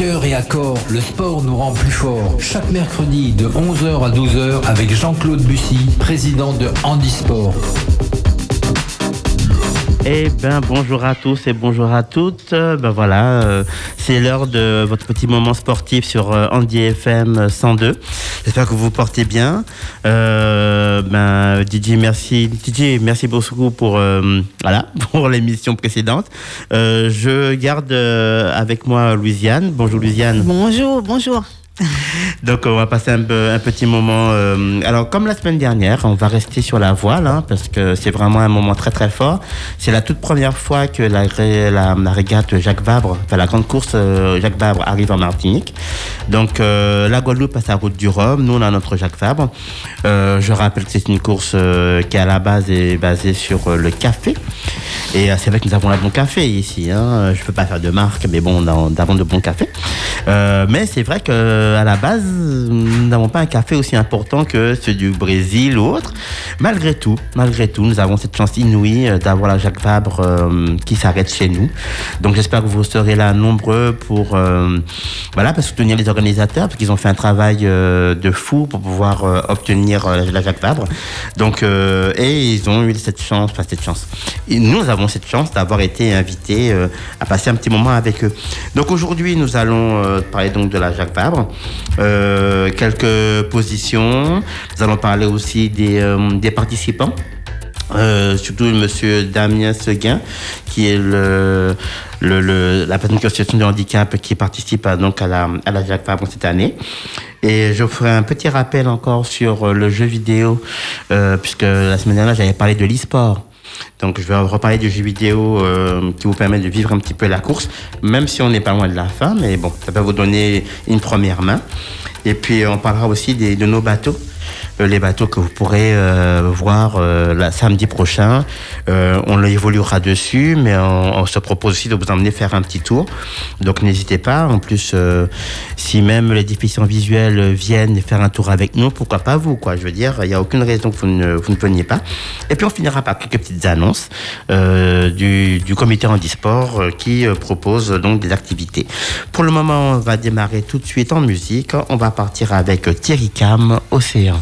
cœur et à corps, le sport nous rend plus forts. Chaque mercredi de 11h à 12h avec Jean-Claude Bussy, président de Handisport. Eh ben bonjour à tous et bonjour à toutes. Ben voilà, euh, c'est l'heure de votre petit moment sportif sur euh, Andy FM 102. J'espère que vous vous portez bien. Euh, ben Didier, merci Didier, merci beaucoup pour euh, voilà pour l'émission précédente. Euh, je garde euh, avec moi Louisiane. Bonjour Louisiane. Bonjour, bonjour. Donc on va passer un, un petit moment. euh, alors comme la semaine dernière, on va rester sur la voile hein, parce que c'est vraiment un moment très très fort. C'est la toute première fois que la, la, la régate Jacques Vabre, enfin la grande course euh, Jacques Vabre arrive en Martinique. Donc euh, la Guadeloupe a sa route du Rhum, nous on a notre Jacques Vabre. Euh, je rappelle que c'est une course qui à la base est basée sur le café. Et c'est vrai que nous avons la bon café ici. Hein. Je peux pas faire de marque, mais bon, nous avons de bons cafés. Mais c'est vrai que à la base, nous n'avons pas un café aussi important que ceux du Brésil ou autre. Malgré tout, malgré tout, nous avons cette chance inouïe euh, d'avoir la Jacques Vabre euh, qui s'arrête chez nous. Donc j'espère que vous serez là nombreux pour euh, voilà, pour soutenir les organisateurs parce qu'ils ont fait un travail euh, de fou pour pouvoir euh, obtenir euh, la Jacques Vabre. Donc euh, et ils ont eu cette chance, enfin cette chance. Et nous avons cette chance d'avoir été invités euh, à passer un petit moment avec eux. Donc aujourd'hui, nous allons euh, parler donc de la Jacques Vabre, euh, quelques positions. Nous allons parler aussi des, euh, des participants. Euh, surtout monsieur Damien Seguin, qui est le, le, le- la personne qui est en situation de handicap qui participe à, donc à la, à la Jacques Vabre cette année. Et je ferai un petit rappel encore sur euh, le jeu vidéo, euh, puisque la semaine dernière j'avais parlé de l'e-sport. Donc je vais reparler du jeu vidéo euh, qui vous permet de vivre un petit peu la course, même si on n'est pas loin de la fin, mais bon, ça peut vous donner une première main. Et puis on parlera aussi de nos bateaux, les bateaux que vous pourrez euh, voir euh, la, samedi prochain. Euh, on évoluera dessus, mais on, on se propose aussi de vous emmener faire un petit tour. Donc n'hésitez pas. En plus, euh, si même les déficients visuels viennent faire un tour avec nous, pourquoi pas vous quoi Je veux dire, il n'y a aucune raison que vous ne, vous ne veniez pas. Et puis on finira par quelques petites annonces euh, du, du comité handisport euh, qui euh, propose euh, donc des activités. Pour le moment, on va démarrer tout de suite en musique. On va partir avec Thierry Cam, Océan.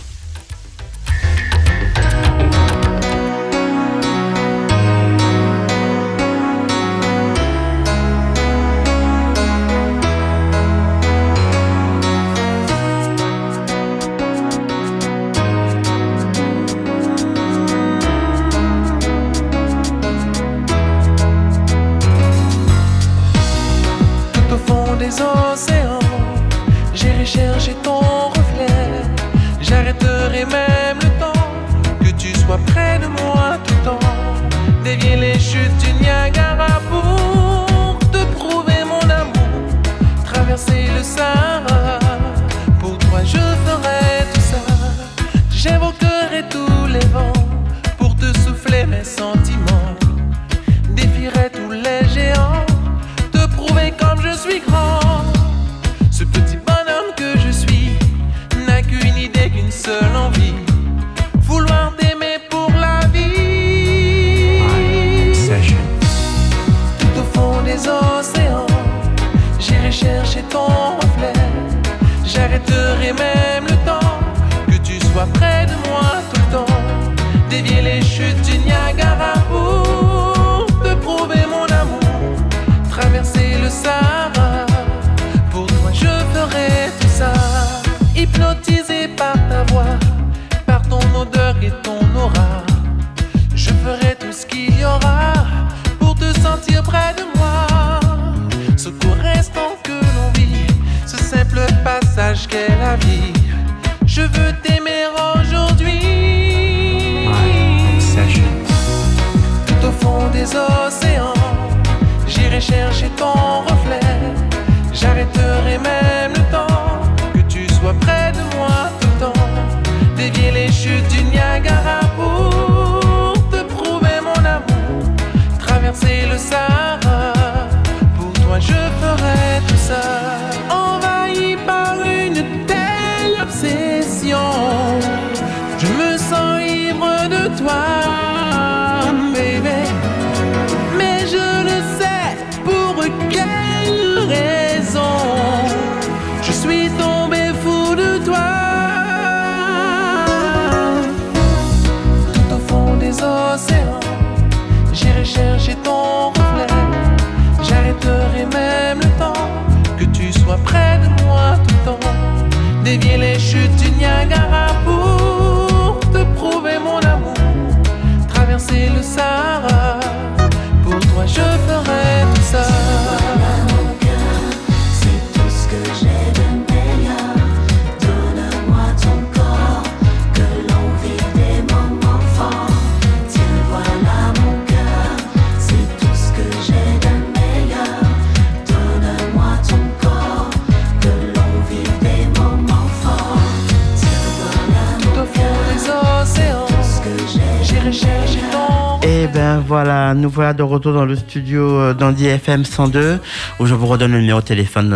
Nous voilà de retour dans le studio euh, d'Andy FM 102 où je vous redonne le numéro de téléphone de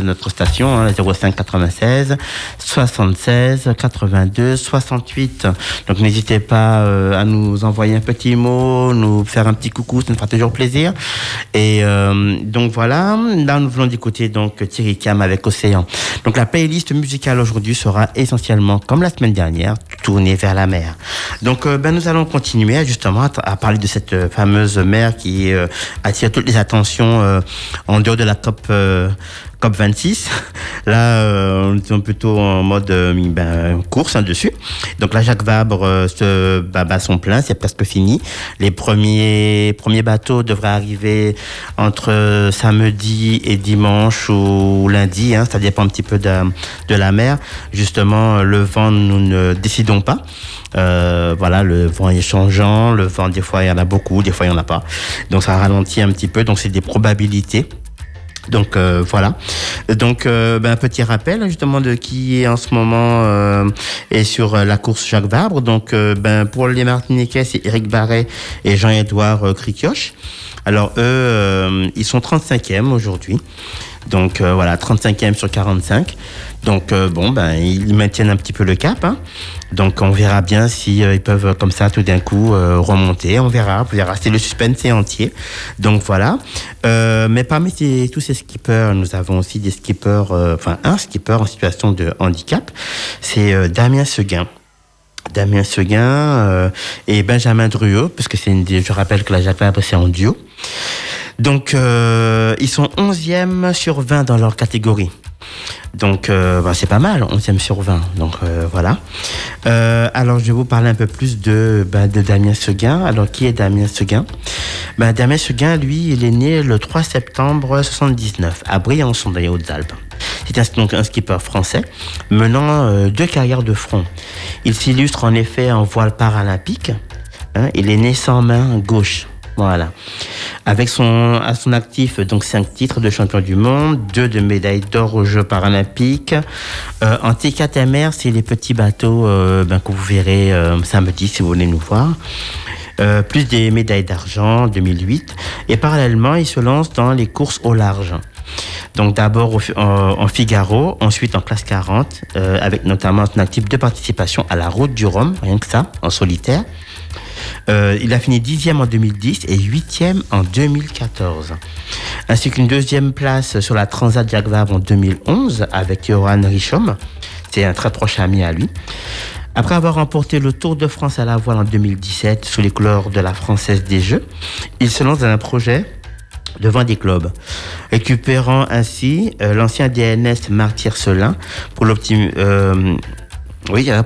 notre, station, hein, 05 96 76 82 68. Donc n'hésitez pas euh, à nous envoyer un petit mot, nous faire un petit coucou, ça nous fera toujours plaisir. Et euh, donc voilà, là nous venons d'écouter donc Thierry Cam avec Océan. Donc la playlist musicale aujourd'hui sera essentiellement, comme la semaine dernière, tournée vers la mer. Donc ben, nous allons continuer justement à, à parler de cette euh, fameuse mer qui euh, attire toutes les attentions euh, en dehors de la COP. euh, COP 26. Là, on est plutôt en mode ben, course hein, dessus. Donc là, Jacques Vabre se bat, son plein, c'est presque fini. Les premiers premiers bateaux devraient arriver entre samedi et dimanche ou lundi. Hein, ça dépend un petit peu de, de la mer. Justement, le vent, nous ne décidons pas. Euh, voilà, le vent est changeant. Le vent, des fois, il y en a beaucoup, des fois, il y en a pas. Donc ça ralentit un petit peu. Donc c'est des probabilités. Donc euh, voilà. Donc euh, ben, petit rappel justement de qui est en ce moment euh, est sur euh, la course Jacques Vabre. Donc euh, ben pour les Martiniquais c'est Eric Barret et Jean-Édouard Cricioche. Alors eux ils sont 35e aujourd'hui. Donc euh, voilà 35e sur 45. Donc euh, bon ben ils maintiennent un petit peu le cap. hein. Donc on verra bien si euh, ils peuvent comme ça tout d'un coup euh, remonter. On verra, on verra. C'est le suspense est entier. Donc voilà. Euh, mais parmi ces- tous ces skippers, nous avons aussi des skippers, euh, enfin un skipper en situation de handicap. C'est Damien Seguin. Damien Seguin et Benjamin Druot, parce que c'est une je rappelle que la Vabre c'est en duo. Donc euh, ils sont 11e sur 20 dans leur catégorie. Donc, euh, bah, c'est pas mal, 11e sur 20. Donc, euh, voilà. Euh, alors, je vais vous parler un peu plus de, bah, Damien Seguin. Alors, qui est Damien Seguin? Bah, Damien Seguin, lui, il est né le 3 septembre 79 à Briançon, dans les Hautes-Alpes. C'est donc un skipper français menant euh, deux carrières de front. Il s'illustre en effet en voile paralympique. hein. il est né sans main gauche. Voilà. Avec son, à son actif, donc cinq titres de champion du monde, deux de médailles d'or aux Jeux paralympiques. Euh, en TKTMR, c'est les petits bateaux euh, ben, que vous verrez euh, samedi si vous venez nous voir. Euh, plus des médailles d'argent 2008. Et parallèlement, il se lance dans les courses au large. Donc d'abord en, Figaro, ensuite en classe 40, euh, avec notamment son actif de participation à la route du Rhum, rien que ça, en solitaire. Euh, il a fini dixième en 2010 et huitième en 2014. Ainsi qu'une deuxième place sur la Transat Jacques en 2011 avec Johan Richom. C'est un très proche ami à lui. Après avoir remporté le Tour de France à la voile en 2017 sous les couleurs de la Française des Jeux, il se lance dans un projet devant des clubs, récupérant ainsi euh, l'ancien DNS Martyr euh, pour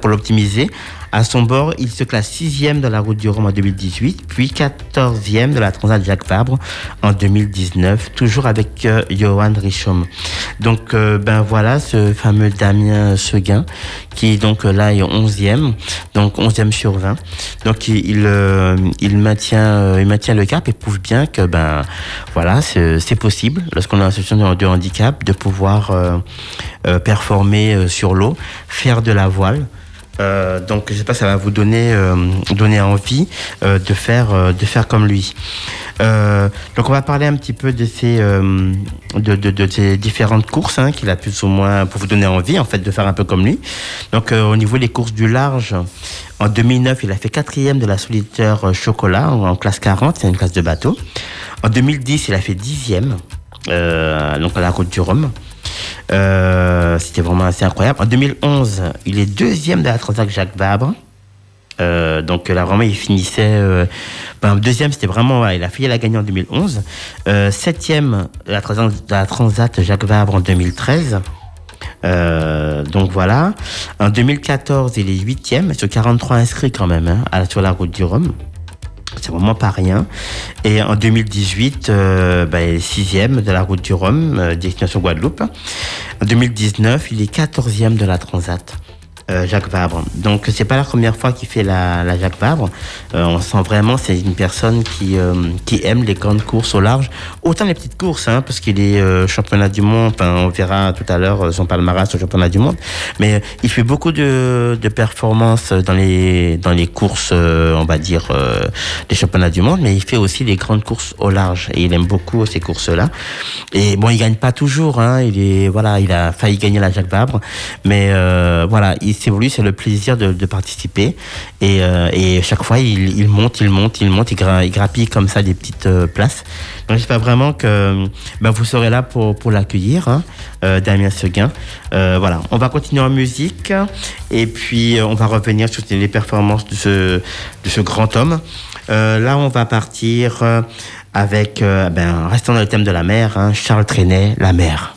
l'optimiser. À son bord, il se classe sixième dans la route du Rhum en 2018, puis quatorzième de la Transat Jacques Vabre en 2019, toujours avec euh, Johan Richom. Donc, euh, ben voilà, ce fameux Damien Seguin, qui donc euh, là est onzième, donc onzième sur 20. Donc, il, il, maintient, il maintient le cap et prouve bien que ben voilà, c'est possible lorsqu'on a une situation de, handicap de pouvoir performer sur l'eau, faire de la voile. Euh, donc je sais pas, ça va vous donner euh, donner envie euh, de faire euh, de faire comme lui. Euh, donc on va parler un petit peu de ces euh, de, de, de ces différentes courses hein, qu'il a plus ou moins pour vous donner envie en fait de faire un peu comme lui. Donc au niveau des courses du large, en 2009 il a fait quatrième de la solitaire chocolat en, classe 40, c'est une classe de bateau. En 2010 il a fait dixième donc à la côte du Rhum. Euh, C'était vraiment assez incroyable. En 2011, il est deuxième de la Transat Jacques Vabre. Euh, donc là vraiment il finissait euh, ben, deuxième c'était vraiment voilà, il a failli la gagner en 2011 euh, septième la, Trans- la Transat Jacques Vabre en 2013 euh, donc voilà. En 2014, il est huitième sur 43 inscrits quand même hein, sur la route du Rhum. C'est vraiment pas rien. Et en 2018, euh, bah, il est sixième de la route du Rhum, euh, destination Guadeloupe. En 2019, il est quatorzième de la Transat. Euh, Jacques Vabre. Donc c'est pas la première fois qu'il fait la, la Jacques Vabre. Euh, on sent vraiment c'est une personne qui euh, qui aime les grandes courses au large, autant les petites courses, hein, parce qu'il est championnat du monde. Enfin, on verra tout à l'heure son palmarès au championnat du monde. Mais il fait beaucoup de, de performances dans les dans les courses, on va dire des championnats du monde, mais il fait aussi les grandes courses au large et il aime beaucoup ces courses-là. Et bon, il gagne pas toujours. Hein, il est voilà, il a failli gagner la Jacques Vabre, mais voilà, il lui c'est le plaisir de, participer et, euh, et chaque fois il, il monte, il monte, il monte, il, gra- il grappille comme ça des petites euh, places. Donc j'espère vraiment que ben, vous serez là pour, pour l'accueillir, hein, euh, Damien Seguin. Euh, voilà, on va continuer en musique et puis on va revenir sur les performances de ce, de ce grand homme. Là, on va partir avec, ben, restant dans le thème de la mer, hein, Charles Trenet, la mer.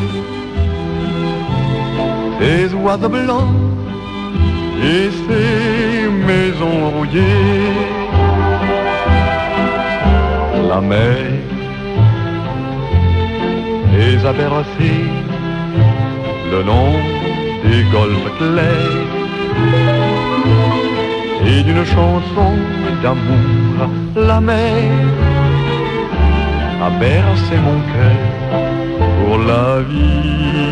ces oiseaux blancs et ces maisons rouillées. La mer les a bercés le long des golfes clairs et d'une chanson d'amour la mer a bercé mon cœur pour la vie,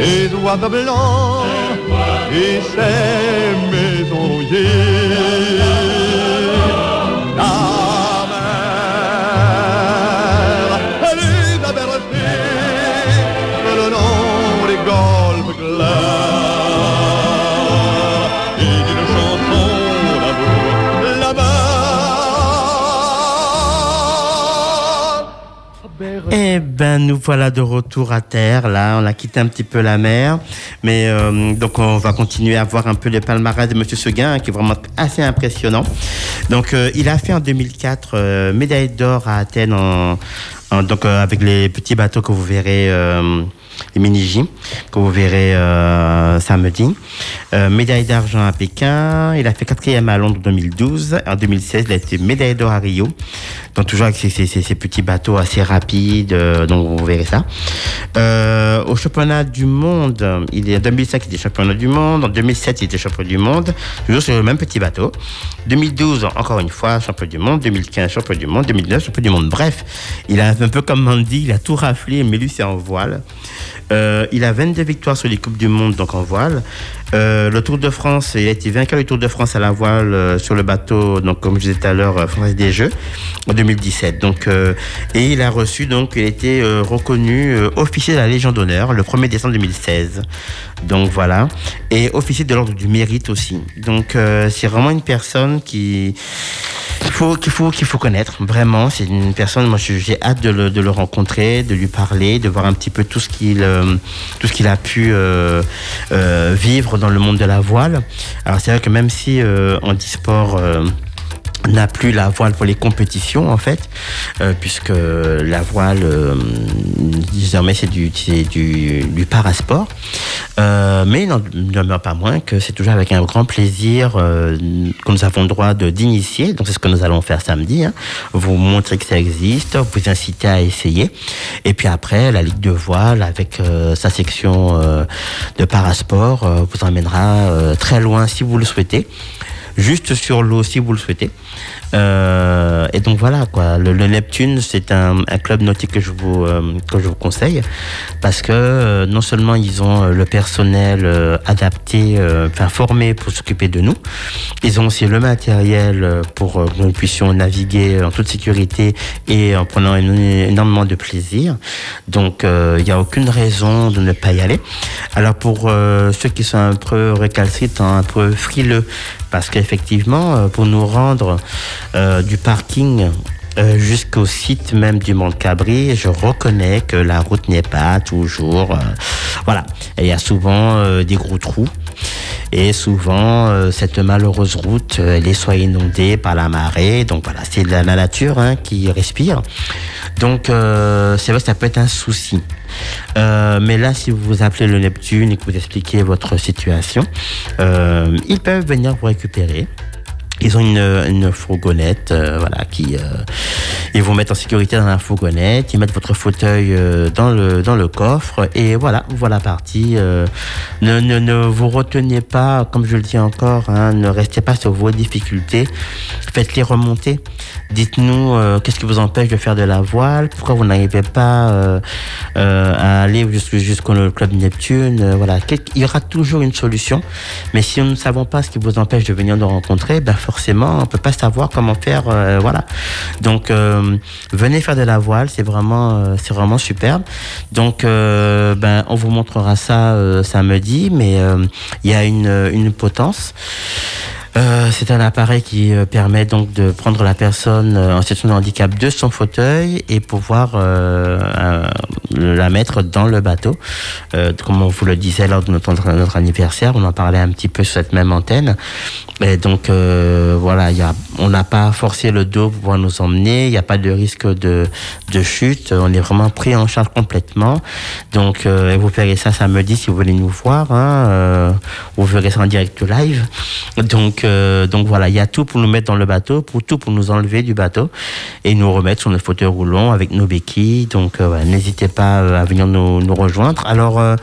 ces oiseaux blancs et ces maisons ben, nous voilà de retour à terre. Là, on a quitté un petit peu la mer, mais euh, donc on va continuer à voir un peu le palmarès de Monsieur Seguin, hein, qui est vraiment assez impressionnant. Donc, euh, il a fait en 2004 euh, médaille d'or à Athènes donc avec les petits bateaux que vous verrez, les mini-J, que vous verrez euh, samedi. Euh, médaille d'argent à Pékin. Il a fait quatrième à Londres en 2012. En 2016, il a été médaille d'or à Rio. Donc toujours avec ces petits bateaux assez rapides. euh, donc vous verrez ça. Au championnat du monde, il est en 2005, il était championnat du monde. En 2007, il était champion du monde. Toujours sur le même petit bateau. 2012, encore une fois, champion du monde. 2015, champion du monde. 2019, champion du monde. Bref, il a un peu comme Mandy, il a tout raflé, mais lui, c'est en voile. Euh, il a 22 victoires sur les Coupes du Monde, donc en voile. Euh, le Tour de France, il a été vainqueur du Tour de France à la voile euh, sur le bateau, donc comme je disais tout à l'heure, France des Jeux, en 2017. Donc, et il a reçu, donc, il a été reconnu officier de la Légion d'honneur le 1er décembre 2016. Donc voilà. Et officier de l'ordre du mérite aussi. Donc c'est vraiment une personne qui qu'il faut qu'il faut qu'il faut connaître vraiment c'est une personne moi j'ai hâte de le, de le rencontrer de lui parler de voir un petit peu tout ce qu'il euh, tout ce qu'il a pu euh, euh, vivre dans le monde de la voile. Alors c'est vrai que même si handisport euh, n'a plus la voile pour les compétitions en fait, euh, puisque la voile euh, désormais c'est du, du, du parasport. Euh, mais il n'en demeure pas moins que c'est toujours avec un grand plaisir euh, que nous avons le droit d'initier. Donc c'est ce que nous allons faire samedi. hein. Vous montrer que ça existe, vous inciter à essayer. Et puis après, la Ligue de voile avec euh, sa section euh, de parasport vous emmènera très loin si vous le souhaitez juste sur l'eau si vous le souhaitez. Euh, et donc voilà quoi. Le, Neptune, c'est un, club nautique que je vous euh, que je vous conseille parce que euh, non seulement ils ont le personnel adapté, enfin formé pour s'occuper de nous, ils ont aussi le matériel pour que nous puissions naviguer en toute sécurité et en prenant éno- énormément de plaisir. Donc il n'y a aucune raison de ne pas y aller. Alors pour ceux qui sont un peu récalcitrants, un peu frileux, parce qu'effectivement, euh, pour nous rendre euh, du parking euh, jusqu'au site même du Mont Cabri, je reconnais que la route n'est pas toujours... voilà, il y a souvent des gros trous. Et souvent, euh, cette malheureuse route, euh, elle est soit inondée par la marée. Donc voilà, c'est la, la nature hein, qui respire. Donc euh, c'est vrai que ça peut être un souci. Mais là, si vous appelez le Neptune et que vous expliquez votre situation, ils peuvent venir vous récupérer. Ils ont une, une fourgonnette, euh, voilà, qui euh, ils vont mettre en sécurité dans la fourgonnette, ils mettent votre fauteuil euh, dans le dans le coffre et voilà, voilà parti. Euh, ne, ne ne vous retenez pas, comme je le dis encore, hein, ne restez pas sur vos difficultés, faites-les remonter. Dites-nous euh, qu'est-ce qui vous empêche de faire de la voile, pourquoi vous n'arrivez pas euh, à aller jusqu'au jusqu'au club Neptune, voilà, il y aura toujours une solution. Mais si nous ne savons pas ce qui vous empêche de venir nous rencontrer, ben forcément, on peut pas savoir comment faire, euh, voilà. Donc, euh, venez faire de la voile, c'est vraiment, euh, c'est vraiment superbe. Donc, ben, on vous montrera ça samedi, mais il y a une, une potence. Euh, c'est un appareil qui euh, permet donc de prendre la personne euh, en situation de handicap de son fauteuil et pouvoir euh, la mettre dans le bateau. Euh, comme on vous le disait lors de notre, anniversaire, on en parlait un petit peu sur cette même antenne. Et donc voilà, il y a, on n'a pas forcé le dos pour pouvoir nous emmener, il n'y a pas de risque de, de chute, on est vraiment pris en charge complètement. Donc vous verrez ça samedi si vous voulez nous voir, hein, vous verrez ça en direct live. Donc euh, donc voilà, il y a tout pour nous mettre dans le bateau, pour tout pour nous enlever du bateau et nous remettre sur notre fauteuil roulant avec nos béquilles. Donc euh, voilà, n'hésitez pas euh, à venir nous, rejoindre. Alors euh,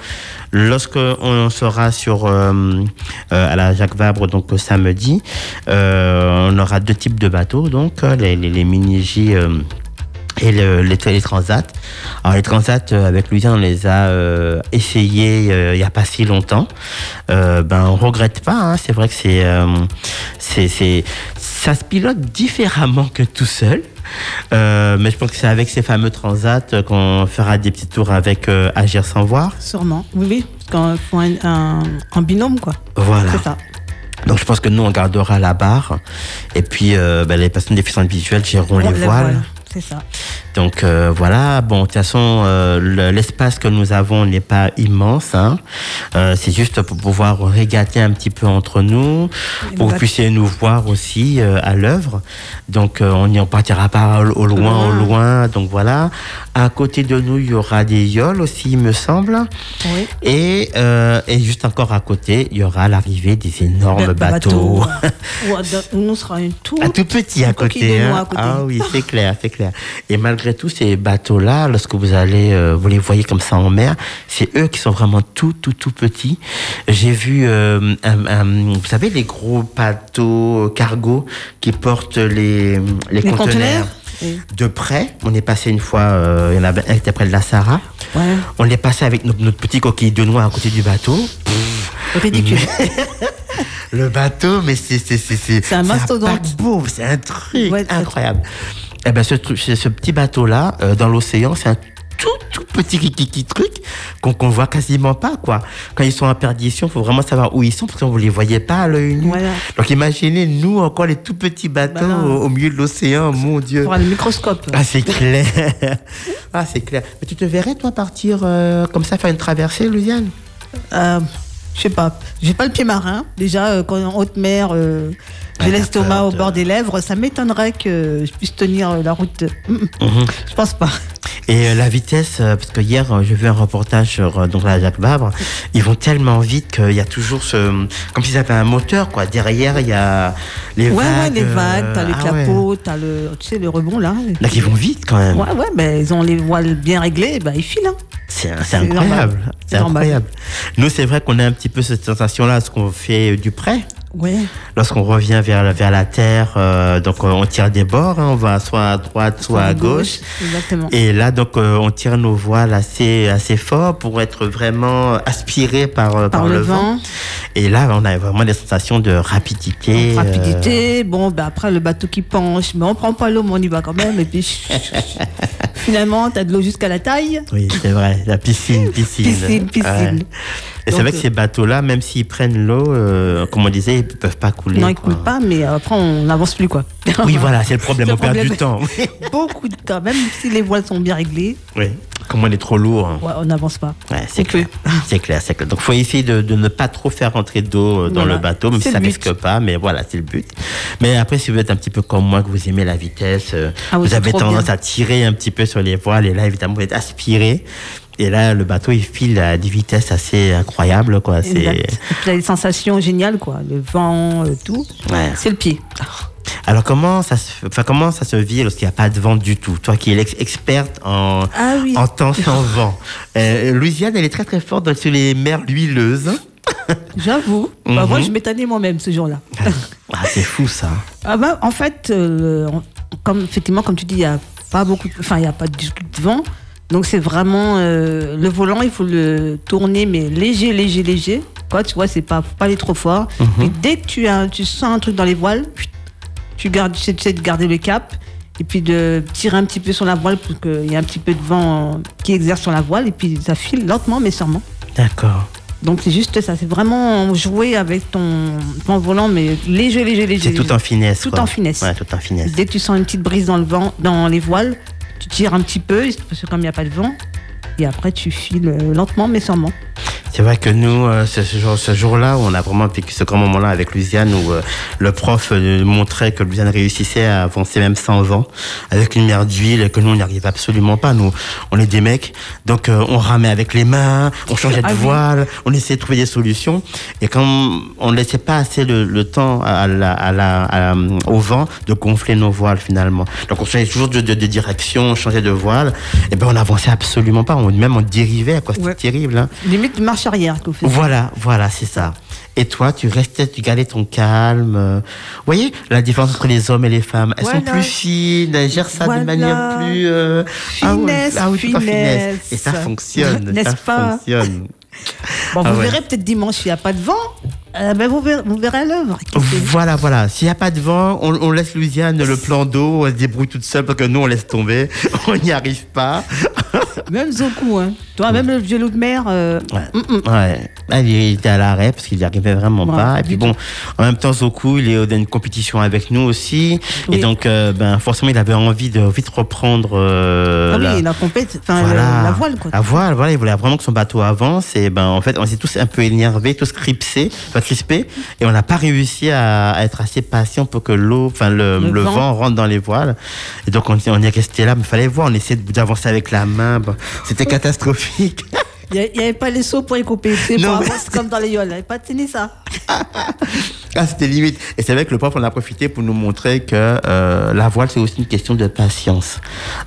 Lorsque on sera sur euh, à la Jacques Vabre donc samedi, on aura deux types de bateaux donc les, les, mini-J et le, les, les transats. Alors les transats euh, avec Louisiane on les a euh, essayés euh, il y a pas si longtemps. Euh, ben on regrette pas. Hein, c'est vrai que c'est euh, c'est c'est ça se pilote différemment que tout seul. Euh, mais je pense que c'est avec ces fameux transats qu'on fera des petits tours avec euh, Agir sans voir. Sûrement. Oui, oui. Quand font un, un, un binôme, quoi. Voilà. C'est ça. Donc je pense que nous on gardera la barre et puis euh, ben, les personnes déficientes visuelles géreront les voiles. voile, C'est ça. Donc euh, voilà, bon, de toute façon, euh, le- l'espace que nous avons n'est pas immense. Hein. Euh, c'est juste pour pouvoir régater un petit peu entre nous, pour que vous bateaux. puissiez nous voir aussi à l'œuvre. Donc on n'y en partira pas au, loin, au loin. Donc voilà. À côté de nous, il y aura des yoles aussi, il me semble. Oui. Et, et juste encore à côté, il y aura l'arrivée des énormes Ba- bateaux. Dans- nous sera une tout. Un tout petit à côté, hein. à côté. Ah oui, c'est clair, c'est clair. Et malgré tout, ces bateaux-là, lorsque vous allez, euh, vous les voyez comme ça en mer, c'est eux qui sont vraiment tout, tout, tout petits. J'ai vu, euh, un- un- vous savez, les gros bateaux cargo qui portent les, les, Les conteneurs. conteneurs Oui. De près, on est passé une fois, euh, il y en avait un qui était près de la Sarah. Ouais, On est passé avec notre, notre petit coquille de noix à côté du bateau. ridicule. Le bateau, mais c'est c'est un mastodonte. c'est un truc Ouais, incroyable. Eh ben ce ce petit bateau là dans l'océan, c'est un tout tout petit truc qu'on qu'on voit quasiment pas quoi. Quand ils sont en perdition, faut vraiment savoir où ils sont parce qu'on vous les voyez pas à l'œil nu. Voilà. Donc imaginez nous encore les tout petits bateaux Bah au, au milieu de l'océan, mon Dieu. Pour le microscope. Ah c'est clair. ah c'est clair. Mais tu te verrais toi partir euh, comme ça faire une traversée, Louisiane? Euh, je sais pas. J'ai pas le pied marin. Déjà, euh, quand en haute mer, euh, j'ai l'estomac au bord des lèvres. Ça m'étonnerait que je puisse tenir euh, la route. Mm, mm. Mhm. Je pense pas. Et euh, la vitesse, euh, parce que hier euh, j'ai vu un reportage sur euh, donc la Jacques Vabre, ils vont tellement vite qu'il y a toujours ce, comme s'ils avaient un moteur quoi. Derrière il y a les Ouais, vagues. ouais, les vagues, t'as euh, les ah ouais. clapots, t'as le, tu sais, le rebond là. Donc ils vont vite quand même. Ouais, ouais, ben ils ont les voiles bien réglées, ben ils filent. Hein. C'est incroyable. C'est incroyable. Nous c'est vrai qu'on a un petit peu cette sensation là, lorsqu'on fait du prêt. Ouais. Lorsqu'on revient vers, la- vers la terre, euh, donc euh, on tire des bords, hein, on va soit à droite, soit à gauche. Exactement. Et là, donc, euh, on tire nos voiles assez, assez fort pour être vraiment aspiré par, Par le vent. Et là, on a vraiment des sensations de rapidité. Donc, euh, rapidité, bon, ben après le bateau qui penche, mais on prend pas l'eau, mais on y va quand même. Et puis finalement, t'as de l'eau jusqu'à la taille. Oui, c'est vrai. La piscine, piscine. Piscine, piscine. Ouais. Et c'est vrai que euh, ces bateaux-là, même s'ils prennent l'eau, euh, comme on disait, ils peuvent pas couler. non, ils quoi. coulent pas, mais après on n'avance plus quoi. Oui, voilà, c'est le problème. On perd du temps. Beaucoup de temps, même si les voiles sont bien réglées, oui. Comme on est trop lourd. ouais, on n'avance pas. Ouais, c'est clair. C'est clair, c'est clair. Donc, faut essayer de, de ne pas trop faire rentrer d'eau euh, dans Voilà. le bateau, même si C'est ça risque pas. Mais voilà, c'est le but. Mais après, si vous êtes un petit peu comme moi, que vous aimez la vitesse, euh, Ah vous avez tendance bien. à tirer un petit peu sur les voiles. Et là, évidemment, vous êtes aspiré. Et là, le bateau, il file à des vitesses assez incroyables, quoi. C'est, des sensations géniales quoi, le vent, euh, tout. Ouais. C'est le pied. Alors comment ça se, enfin, comment ça se vit lorsqu'il n'y a pas de vent du tout? Toi qui es l'experte en, Ah oui. en temps sans vent. Euh, Louisiane, elle est très très forte sur les mers huileuses. J'avoue. Bah, Mhm. moi, je m'étonnais moi-même ce jour-là. Ah, c'est fou, ça. Ah bah, en fait, euh, comme, effectivement, comme tu dis, il n'y a pas beaucoup, enfin, il n'y a pas du tout de vent. Donc, c'est vraiment euh, le volant, il faut le tourner, mais léger, léger, léger. Quoi, tu vois, c'est pas, faut pas aller trop fort. Puis dès que tu, as, tu sens un truc dans les voiles, tu gardes, tu sais de garder le cap. Et puis de tirer un petit peu sur la voile pour qu'il y ait un petit peu de vent euh, qui exerce sur la voile. Et puis ça file lentement mais sûrement. D'accord. Donc c'est juste ça. C'est vraiment jouer avec ton, ton volant, mais léger, léger, léger. C'est tout en finesse. Tout quoi. en finesse. Ouais, tout en finesse. Dès que tu sens une petite brise dans le vent, dans les voiles, tu tires un petit peu, parce que comme il n'y a pas de vent, et après tu files euh, lentement mais sûrement. C'est vrai que nous, euh, ce, jour, ce jour-là, où on a vraiment vécu ce grand moment-là avec Louisiane, où euh, le prof euh, montrait que Louisiane réussissait à avancer même sans vent, avec une mer d'huile, et que nous, on n'y arrivait absolument pas. Nous, on est des mecs, donc on ramait avec les mains, on changeait de Ah oui. voile, on essayait de trouver des solutions. Et quand on ne laissait pas assez le, le temps à la, à la, à- au vent de gonfler nos voiles finalement. Donc on changeait toujours de, de, de direction, on changeait de voile, et ben on n'avançait absolument pas. On, même on dérivait, quoi. C'était Ouais. terrible. Hein. Limite marche arrière que vous. Voilà, voilà, c'est ça. Et toi, tu restais, tu gardais ton calme. euh. Vous voyez la différence entre les hommes et les femmes Elles sont plus fines, elles gèrent ça Voilà. d'une manière plus... euh, ah Finesse, ah oui, en finesse. Et ça fonctionne. N'est-ce ça pas fonctionne. Bon, Ah vous ouais. verrez peut-être dimanche, il n'y a pas de vent. Euh, ben vous, verrez, vous verrez à l'œuvre. Voilà, voilà. S'il n'y a pas de vent, on, on laisse Louisiane le plan d'eau, elle se débrouille toute seule parce que nous, on laisse tomber. On n'y arrive pas. Même Zoku, hein. Toi, même le vieux loup de mer. euh, Ouais. Ouais. Là, il était à l'arrêt parce qu'il n'y arrivait vraiment Ouais, pas. Et du puis bon, en même temps, Zoku, il est dans une compétition avec nous aussi. Oui. Et donc, euh, ben, forcément, il avait envie de vite reprendre euh, Ah la, oui, la compète, enfin, voilà. la voile, quoi. La voile, voilà, il voulait vraiment que son bateau avance. Et ben, en fait, on s'est tous un peu énervés, tous cripsés, enfin, crispés. Et on n'a pas réussi à, à être assez patient pour que l'eau, enfin, le, Le le vent. vent. rentre dans les voiles. Et donc, on, on est resté là, mais il fallait voir. On essayait d'avancer avec la main. Bon, C'était catastrophique. Il n'y avait pas les seaux pour y couper. C'est comme dans les yoles. Il n'y avait pas de tennis, ça. Ah, c'était limite. Et c'est vrai que le prof en a profité pour nous montrer que euh, la voile, c'est aussi une question de patience.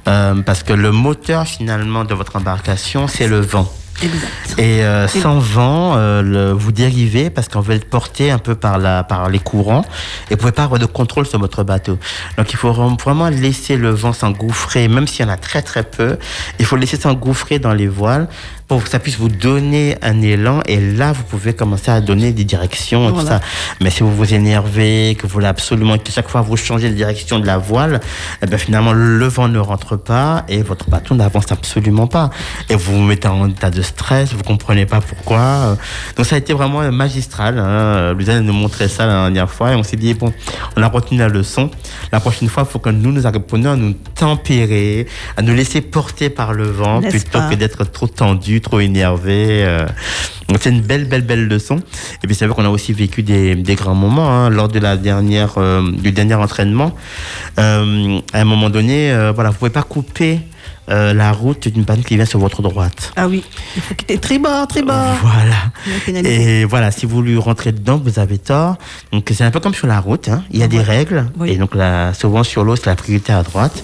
Euh, parce que le moteur, finalement, de votre embarcation, c'est le vent. Exact. Et euh, sans vent, euh, le- vous dérivez parce qu'on veut être porté un peu par, la, par les courants et vous pouvez pas avoir de contrôle sur votre bateau. Donc il faut vraiment- laisser le vent s'engouffrer, même s'il y en a très très peu, il faut laisser s'engouffrer dans les voiles pour que ça puisse vous donner un élan et là vous pouvez commencer à donner des directions et tout ça. Mais si vous vous énervez, que vous voulez absolument que chaque fois vous changez de direction de la voile, eh ben finalement le vent ne rentre pas et votre bateau n'avance absolument pas. Et vous vous mettez en état de stress, vous comprenez pas pourquoi. Donc ça a été vraiment magistral. Hein. Luzanne nous montrait ça la dernière fois et on s'est dit bon, on a retenu la leçon. La prochaine fois, il faut que nous nous apprenons à nous tempérer, à nous laisser porter par le vent plutôt pas? que d'être trop tendu, trop énervé. euh. Donc c'est une belle, belle, belle leçon. Et puis c'est vrai qu'on a aussi vécu des, des grands moments hein, lors de la dernière, euh, du dernier entraînement. Euh, à un moment donné, voilà, vous pouvez pas couper euh, la route d'une panne qui vient sur votre droite. Ah oui, il faut quitter tribord, tribord. Voilà. Et voilà, si vous lui rentrez dedans, vous avez tort. Donc c'est un peu comme sur la route. hein. Il y a des règles. Oui. Et donc là, souvent sur l'eau, c'est la priorité à droite.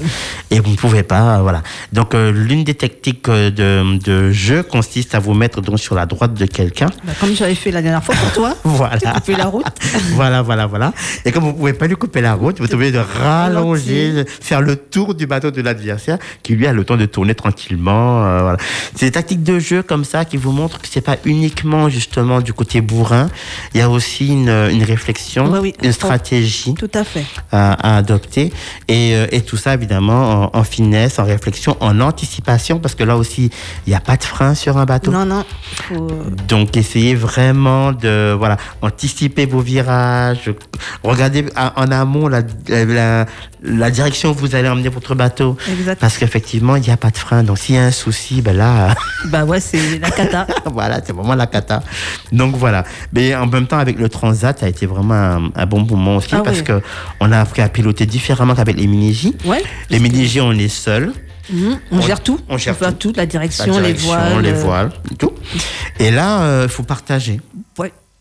Et vous ne pouvez pas. euh, Voilà. Donc euh, l'une des techniques euh, de, de jeu consiste à vous mettre donc sur la droite de quelqu'un. Bah, comme j'avais fait la dernière fois pour toi. Voilà. Tu coupé la route. voilà, voilà, voilà. Et comme vous pouvez pas lui couper la route, vous obligé de rallonger, faire le tour du bateau de l'adversaire, qui lui a le temps de tourner tranquillement. euh, voilà. C'est des tactiques de jeu comme ça qui vous montrent que c'est pas uniquement justement du côté bourrin. Il y a aussi une, une réflexion, oui. une stratégie Tout à fait. à, à adopter. Et, euh, et tout ça, évidemment, en, en finesse, en réflexion, en anticipation, parce que là aussi, il n'y a pas de frein sur un bateau. Non, non. Faut... euh, Donc essayez vraiment de voilà anticiper vos virages, regardez en amont la, la, la direction où vous allez emmener votre bateau. Parce qu'effectivement, il n'y a pas de frein. Donc s'il y a un souci, ben là, Bah ouais, c'est la cata. voilà, c'est vraiment la cata. Donc voilà. Mais en même temps, avec le transat, ça a été vraiment un, un bon moment aussi Ah parce oui. que on a appris à piloter différemment qu'avec les mini-J. Ouais. Les mini-J, on est seul. Mhm, On, On- gère tout. on gère fait tout. tout. La direction, La les direction, voiles. les euh, voiles, tout. Et là, il faut partager.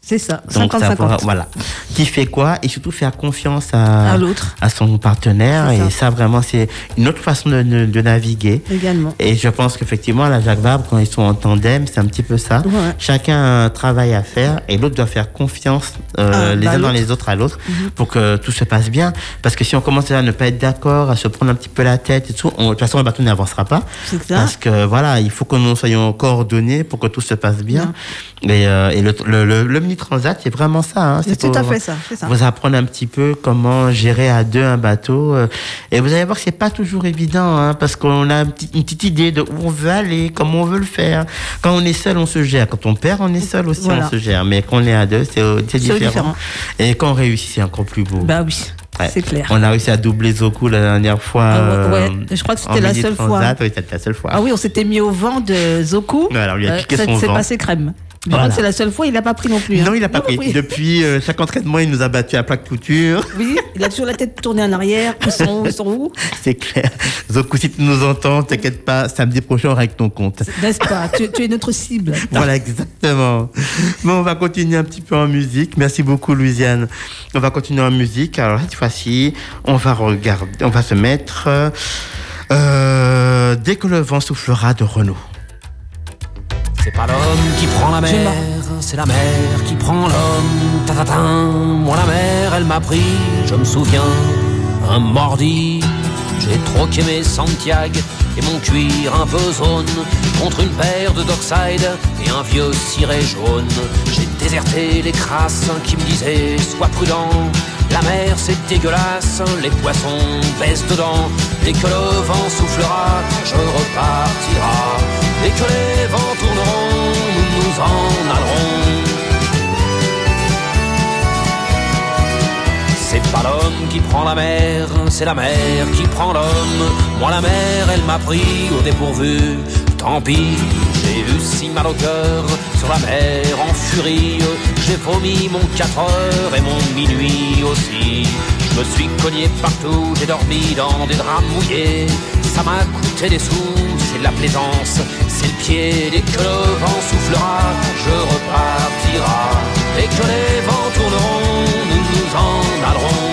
C'est ça. Donc 50-50. savoir, voilà, qui fait quoi et surtout faire confiance à, À l'autre. à son partenaire. Et ça. vraiment, c'est une autre façon de, de- de naviguer. Également. Et je pense qu'effectivement, la Jacques Vabre, quand ils sont en tandem, c'est un petit peu ça. Ouais. Chacun a un travail à faire et l'autre doit faire confiance euh, Ah, les bah, uns dans. Mhm. les autres à l'autre pour que tout se passe bien. Parce que si on commence à ne pas être d'accord, à se prendre un petit peu la tête et tout, on- de toute façon, le bateau n'avancera pas. Ça. Parce que voilà, il faut que nous soyons coordonnés pour que tout se passe bien. Et, euh, et le, le, le, le mini transat, c'est vraiment ça. Hein. C'est tout pour à fait ça, c'est ça. Vous apprendre un petit peu comment gérer à deux un bateau. euh, Et vous allez voir que c'est pas toujours évident, hein, parce qu'on a une petite idée de où on veut aller, comment on veut le faire. Quand on est seul, on se gère. Quand on perd, on est seul aussi, Voilà. on se gère. Mais quand on est à deux, c'est euh, c'est différent. différent. Et quand on réussit, c'est encore plus beau. Bah oui, Ouais. c'est clair. On a réussi à doubler Zoku la dernière fois. Ah ouais, ouais. euh, Je crois que c'était la seule transat. fois. Oui, c'était la seule fois. Ah oui, on s'était mis au vent de Zoku. Ouais, alors, lui a piqué ça son s'est vent. passé crème. Voilà. c'est la seule fois, il n'a pas pris non plus. hein. Non, il n'a pas pris. oui. Depuis euh, chaque entraînement, il nous a battu à plaque couture. Oui, il a toujours la tête tournée en arrière. Ils sont où Ils sont où C'est clair. Zoku, si tu nous entends, t'inquiète pas, samedi prochain, on règle ton compte. N'est-ce pas? Tu, tu es notre cible. Voilà, exactement. Bon, on va continuer un petit peu en musique. Merci beaucoup, Louisiane. On va continuer en musique. Alors, cette fois-ci, on va regarder, on va se mettre euh, Dès que le vent soufflera de Renault. C'est pas l'homme qui prend la mer, c'est la mer qui prend l'homme. Ta-ta-tin. Moi la mer, elle m'a pris, je me souviens, un mordi. J'ai troqué mes Santiago et mon cuir un peu zone contre une paire de Dockside et un vieux ciré jaune. J'ai déserté les crasses qui me disaient sois prudent La mer c'est dégueulasse, les poissons baissent dedans. Dès que le vent soufflera, je repartira. Dès que les vents tourneront, nous nous en allerons. C'est pas l'homme qui prend la mer, c'est la mer qui prend l'homme. Moi la mer, elle m'a pris au dépourvu. Tant pis, j'ai eu si mal au cœur sur la mer en furie. J'ai vomi mon 4 heures et mon minuit aussi. Je me suis cogné partout, j'ai dormi dans des draps mouillés. Ça m'a coûté des sous, c'est de la plaisance, c'est le pied. Dès que le vent soufflera, je repartira. Dès que les vents tourneront, nous nous en allerons.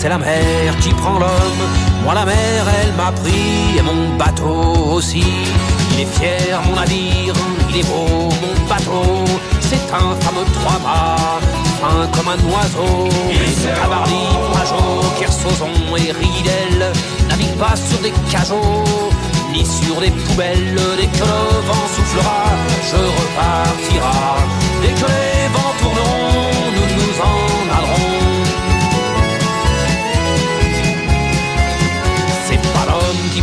C'est la mer qui prend l'homme. Moi la mer, elle m'a pris et mon bateau aussi. Il est fier mon navire, il est beau mon bateau. C'est un fameux trois-mâts, fin comme un oiseau. Cavarly, Pajot, Kersozon et Ridel naviguent pas sur des cajots ni sur des poubelles. Dès que le vent soufflera, je repartira. Dès que les vents tourneront, nous nous en allerons.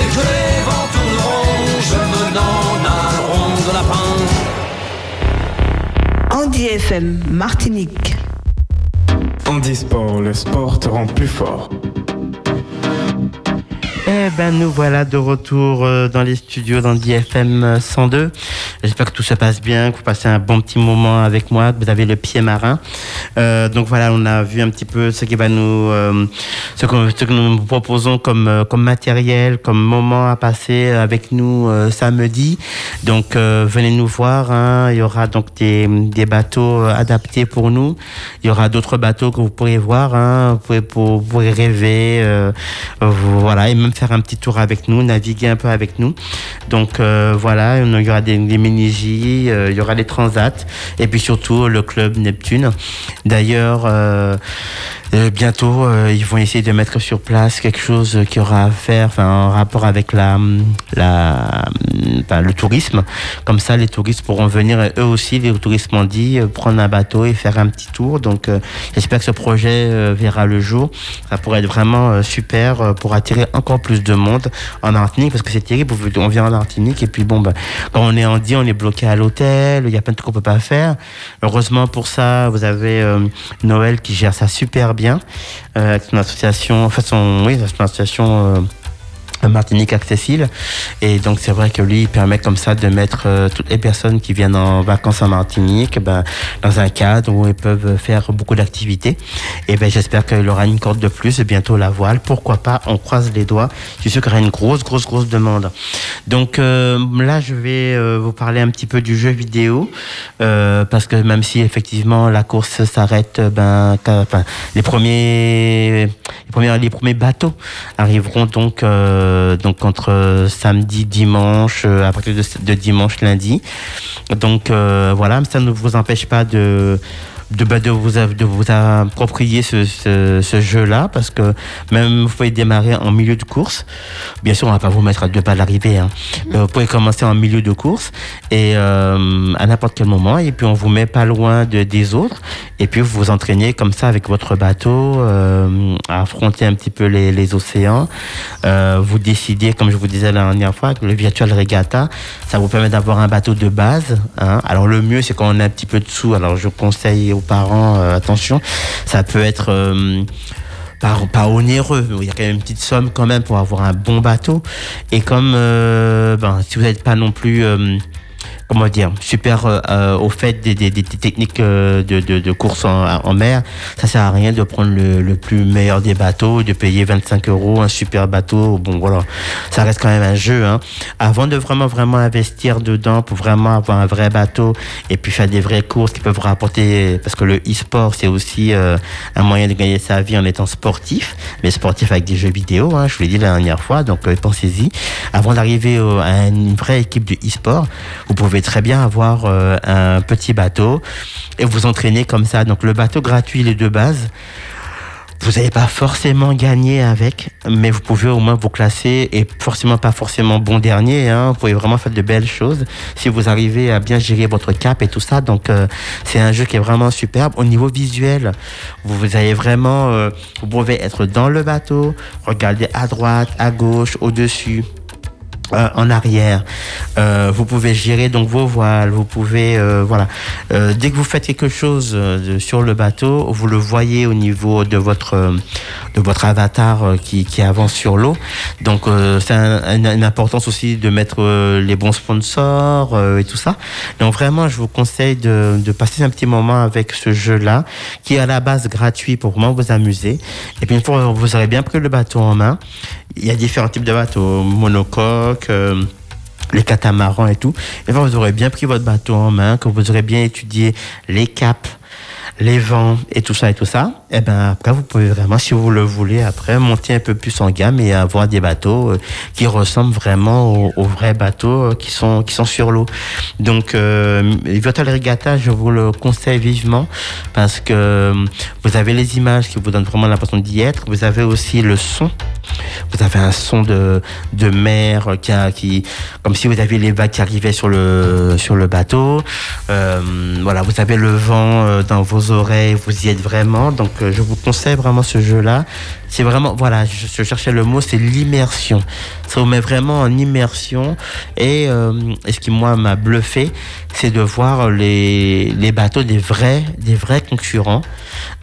Dès que les vents tourneront, je me n'en allerons de lapin. Andy FM, Martinique. Handisport, le sport te rend plus fort. Eh ben nous voilà de retour euh, dans les studios d'Andy FM 102. J'espère que tout se passe bien, que vous passez un bon petit moment avec moi, vous avez le pied marin. Euh, donc voilà, on a vu un petit peu ce qui va nous, euh, ce, que, nous proposons comme euh, comme matériel, comme moment à passer avec nous euh, samedi. Donc euh, venez nous voir. hein. Il y aura donc des, des bateaux euh, adaptés pour nous. Il y aura d'autres bateaux que vous pourrez voir. Hein. Vous, pourrez, pour- vous rêver, euh, voilà, et même faire un petit tour avec nous, naviguer un peu avec nous. Donc euh, voilà, il y aura des, des euh, il y aura les transats, et puis surtout le club Neptune. D'ailleurs, bientôt, euh, ils vont essayer de mettre sur place quelque chose qui aura à faire, en rapport avec la, la, enfin, le tourisme. Comme ça, les touristes pourront venir eux aussi, les touristes m'ont euh, prendre un bateau et faire un petit tour. Donc, euh, j'espère que ce projet verra le jour. Ça pourrait être vraiment super pour attirer encore plus de monde en Martinique, parce que c'est terrible. On vient en Martinique et puis bon, ben, quand on est en dit, on est bloqué à l'hôtel. Il y a plein de trucs qu'on peut pas faire. Heureusement pour ça, vous avez Noël qui gère ça super bien euh, avec son association, en fait son, oui, son association euh, Martinique Accessible. Et donc c'est vrai que lui, il permet comme ça de mettre euh, toutes les personnes qui viennent en vacances en Martinique ben, dans un cadre où ils peuvent faire beaucoup d'activités. Et ben j'espère qu'il aura une corde de plus et bientôt la voile. Pourquoi pas On croise les doigts. Je suis sûr qu'il y aura une grosse, grosse, grosse demande. Donc euh, là, je vais euh, vous parler un petit peu du jeu vidéo euh, parce que même si effectivement la course s'arrête, ben, quand- enfin, les premiers, les premiers, les premiers bateaux arriveront donc euh, donc entre samedi, dimanche, euh, à partir de, de dimanche, lundi. Donc euh, voilà, ça ne vous empêche pas de de, bah, de, vous, de vous approprier ce, ce, ce jeu-là, parce que même vous pouvez démarrer en milieu de course. Bien sûr, on va pas vous mettre à deux pas l'arrivée. Hein. Mais vous pouvez commencer en milieu de course et euh, à n'importe quel moment, et puis on vous met pas loin de, des autres, et puis vous vous entraînez comme ça avec votre bateau euh, à affronter un petit peu les, les océans. Euh, vous décidez, comme je vous disais la dernière fois, que le virtual regatta, ça vous permet d'avoir un bateau de base. Hein. Alors le mieux, c'est quand on a un petit peu de sous. Alors je conseille parents, euh, attention, ça peut être euh, pas, pas onéreux, il y a quand même une petite somme quand même pour avoir un bon bateau. Et comme euh, ben, si vous n'êtes pas non plus comment dire, super euh, au fait des, des, des techniques euh, de, de, de course en, en mer, ça sert à rien de prendre le, le plus meilleur des bateaux, de payer 25 euros un super bateau. Bon voilà, ça reste quand même un jeu. Hein. Avant de vraiment vraiment investir dedans pour vraiment avoir un vrai bateau et puis faire des vraies courses qui peuvent rapporter, parce que le e-sport c'est aussi euh, un moyen de gagner sa vie en étant sportif, mais sportif avec des jeux vidéo. Hein, je vous l'ai dit la dernière fois, donc euh, pensez-y. Avant d'arriver à une vraie équipe de e-sport, vous pouvez très bien avoir euh, un petit bateau et vous entraîner comme ça. Donc le bateau gratuit, les deux bases. Vous n'allez pas forcément gagner avec, mais vous pouvez au moins vous classer et forcément pas forcément bon dernier. Hein. Vous pouvez vraiment faire de belles choses si vous arrivez à bien gérer votre cap et tout ça. Donc euh, c'est un jeu qui est vraiment superbe. Au niveau visuel, vous, vous avez vraiment, euh, vous pouvez être dans le bateau, regarder à droite, à gauche, au-dessus. Euh, en arrière. Euh, vous pouvez gérer donc vos voiles. Vous pouvez euh, voilà. Euh, dès que vous faites quelque chose euh, sur le bateau, vous le voyez au niveau de votre euh, de votre avatar qui, qui avance sur l'eau. Donc c'est un- un- une importance aussi de mettre les bons sponsors et tout ça. Donc vraiment, je vous conseille de, de passer un petit moment avec ce jeu-là, qui est à la base gratuit pour vraiment vous amuser. Et puis une fois vous aurez bien pris le bateau en main, il y a différents types de bateaux, monocoque. Euh, les catamarans et tout. Et quand vous aurez bien pris votre bateau en main, que vous aurez bien étudié les caps, les vents et tout ça et tout ça, et ben après vous pouvez vraiment, si vous le voulez, après monter un peu plus en gamme et avoir des bateaux euh, qui ressemblent vraiment aux, vrais bateaux euh, qui sont qui sont sur l'eau. Donc euh, Virtual Regatta, je vous le conseille vivement parce que euh, vous avez les images qui vous donnent vraiment l'impression d'y être. Vous avez aussi le son. Vous avez un son de, de mer qui, a, qui, comme si vous aviez les vagues qui arrivaient sur le, sur le bateau. Euh, voilà, vous avez le vent dans vos oreilles, vous y êtes vraiment. Donc, je vous conseille vraiment ce jeu-là. C'est vraiment, voilà, je, cherchais le mot, c'est l'immersion. Ça vous met vraiment en immersion. Et, euh, ce qui, moi, m'a bluffé, c'est de voir les, bateaux des vrais, des vrais concurrents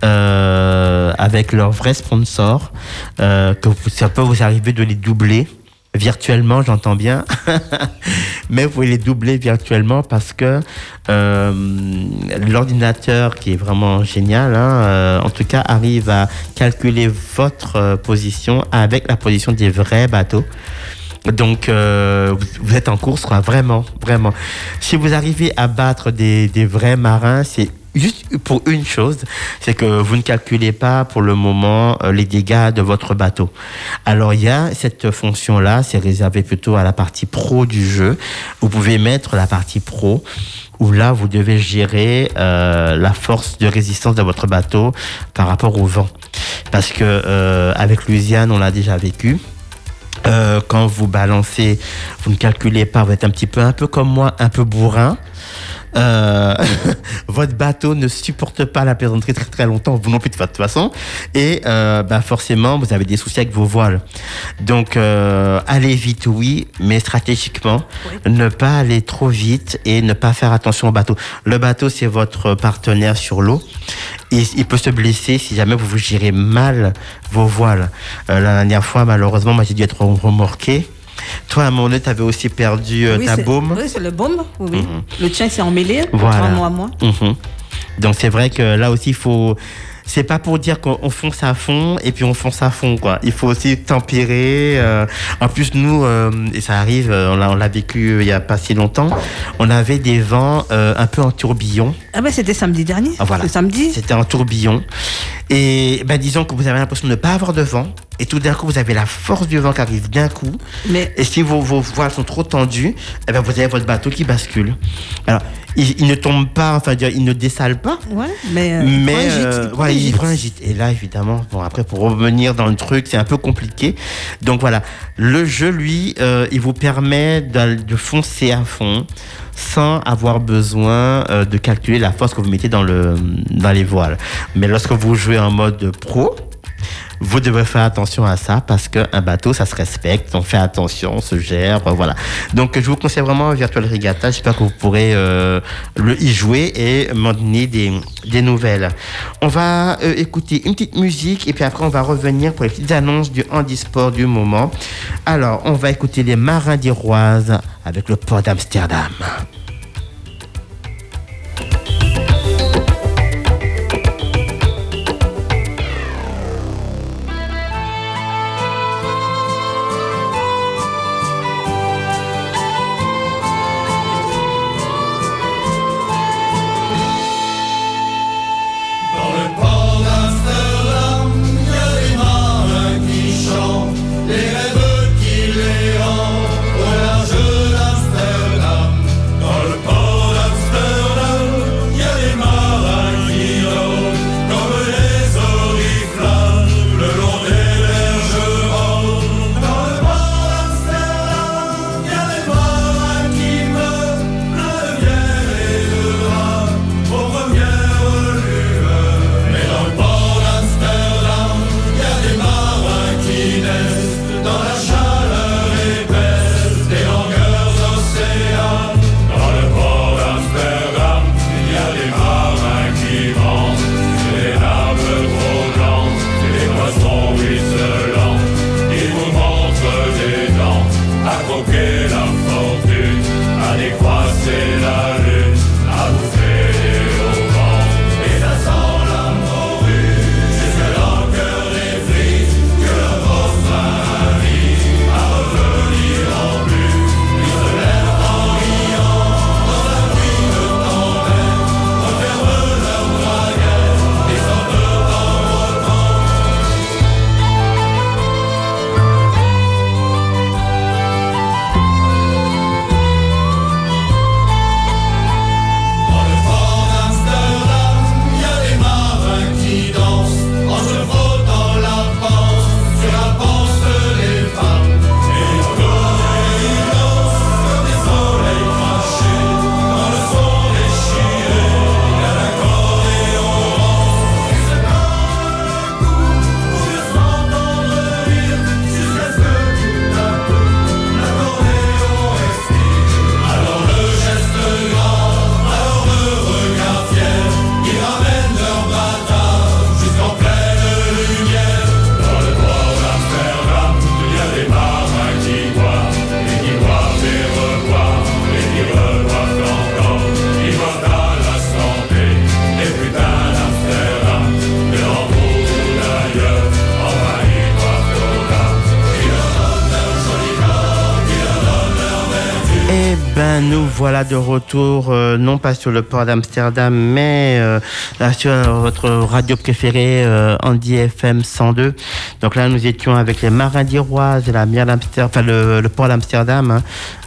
euh, avec leurs vrais sponsors. Euh, que ça peut vous arriver de les doubler virtuellement, j'entends bien, mais vous pouvez les doubler virtuellement parce que euh, l'ordinateur, qui est vraiment génial, hein, euh, en tout cas, arrive à calculer votre euh, position avec la position des vrais bateaux. Donc, vous, êtes en course, vraiment, vraiment. Si vous arrivez à battre des, des vrais marins, c'est juste pour une chose, c'est que vous ne calculez pas pour le moment euh, les dégâts de votre bateau. Alors il y a cette fonction-là, c'est réservé plutôt à la partie pro du jeu. Vous pouvez mettre la partie pro où là vous devez gérer euh, la force de résistance de votre bateau par rapport au vent. Parce que euh, avec Louisiane, on l'a déjà vécu. Quand vous balancez, vous ne calculez pas, vous êtes un petit peu, un peu comme moi, un peu bourrin. Euh, votre bateau ne supporte pas la plaisanterie très très longtemps, vous non plus de toute façon, et euh, bah forcément vous avez des soucis avec vos voiles. Donc euh, allez vite, oui, mais stratégiquement, ne pas aller trop vite et ne pas faire attention au bateau. Le bateau c'est votre partenaire sur l'eau. Il, il peut se blesser si jamais vous vous gérez mal vos voiles. La dernière fois, malheureusement, moi j'ai dû être remorqué. Toi, à un moment donné, tu avais aussi perdu euh, Oui, ta c'est- baume. Oui, c'est le baume. Oui. Mhm. Le tien s'est emmêlé. Voilà. À moi. Mhm. Donc c'est vrai que là aussi, il faut. C'est pas pour dire qu'on on fonce à fond et puis on fonce à fond quoi. Il faut aussi tempérer. euh. En plus nous, euh, et ça arrive, euh, on l'a vécu euh, il y a pas si longtemps. On avait des vents euh, un peu en tourbillon. Ah ben c'était samedi dernier. Ah, voilà. Samedi. C'était en tourbillon. Et ben, disons que vous avez l'impression de ne pas avoir de vent. Et tout d'un coup, vous avez la force du vent qui arrive d'un coup. Mais Et si vos, vos voiles sont trop tendues, eh ben, vous avez votre bateau qui bascule. Alors, il, il ne tombe pas, enfin, dire, il ne dessale pas. ouais, mais. euh, il mais prend un gîte, euh, il prend ouais, il gîte. prend un gîte. Et là, évidemment, bon, après, pour revenir dans le truc, c'est un peu compliqué. Donc voilà, le jeu, lui, euh, il vous permet de, de foncer à fond sans avoir besoin euh, de calculer la force que vous mettez dans, le, dans les voiles. Mais lorsque vous jouez en mode pro, vous devez faire attention à ça parce qu'un bateau, ça se respecte, on fait attention, on se gère, euh, voilà. Donc, je vous conseille vraiment Virtual Regatta. J'espère que vous pourrez euh, le y jouer et m'en donner des, des nouvelles. On va euh, écouter une petite musique et puis après, on va revenir pour les petites annonces du handisport du moment. Alors, on va écouter les Marins d'Iroise avec le port d'Amsterdam. Retour, sur le port d'Amsterdam, mais euh, là, sur votre radio préférée, euh, Andy FM 102. Donc là, nous étions avec les Marins d'Iroise la mer d'Amsterdam, enfin le, port d'Amsterdam. hein.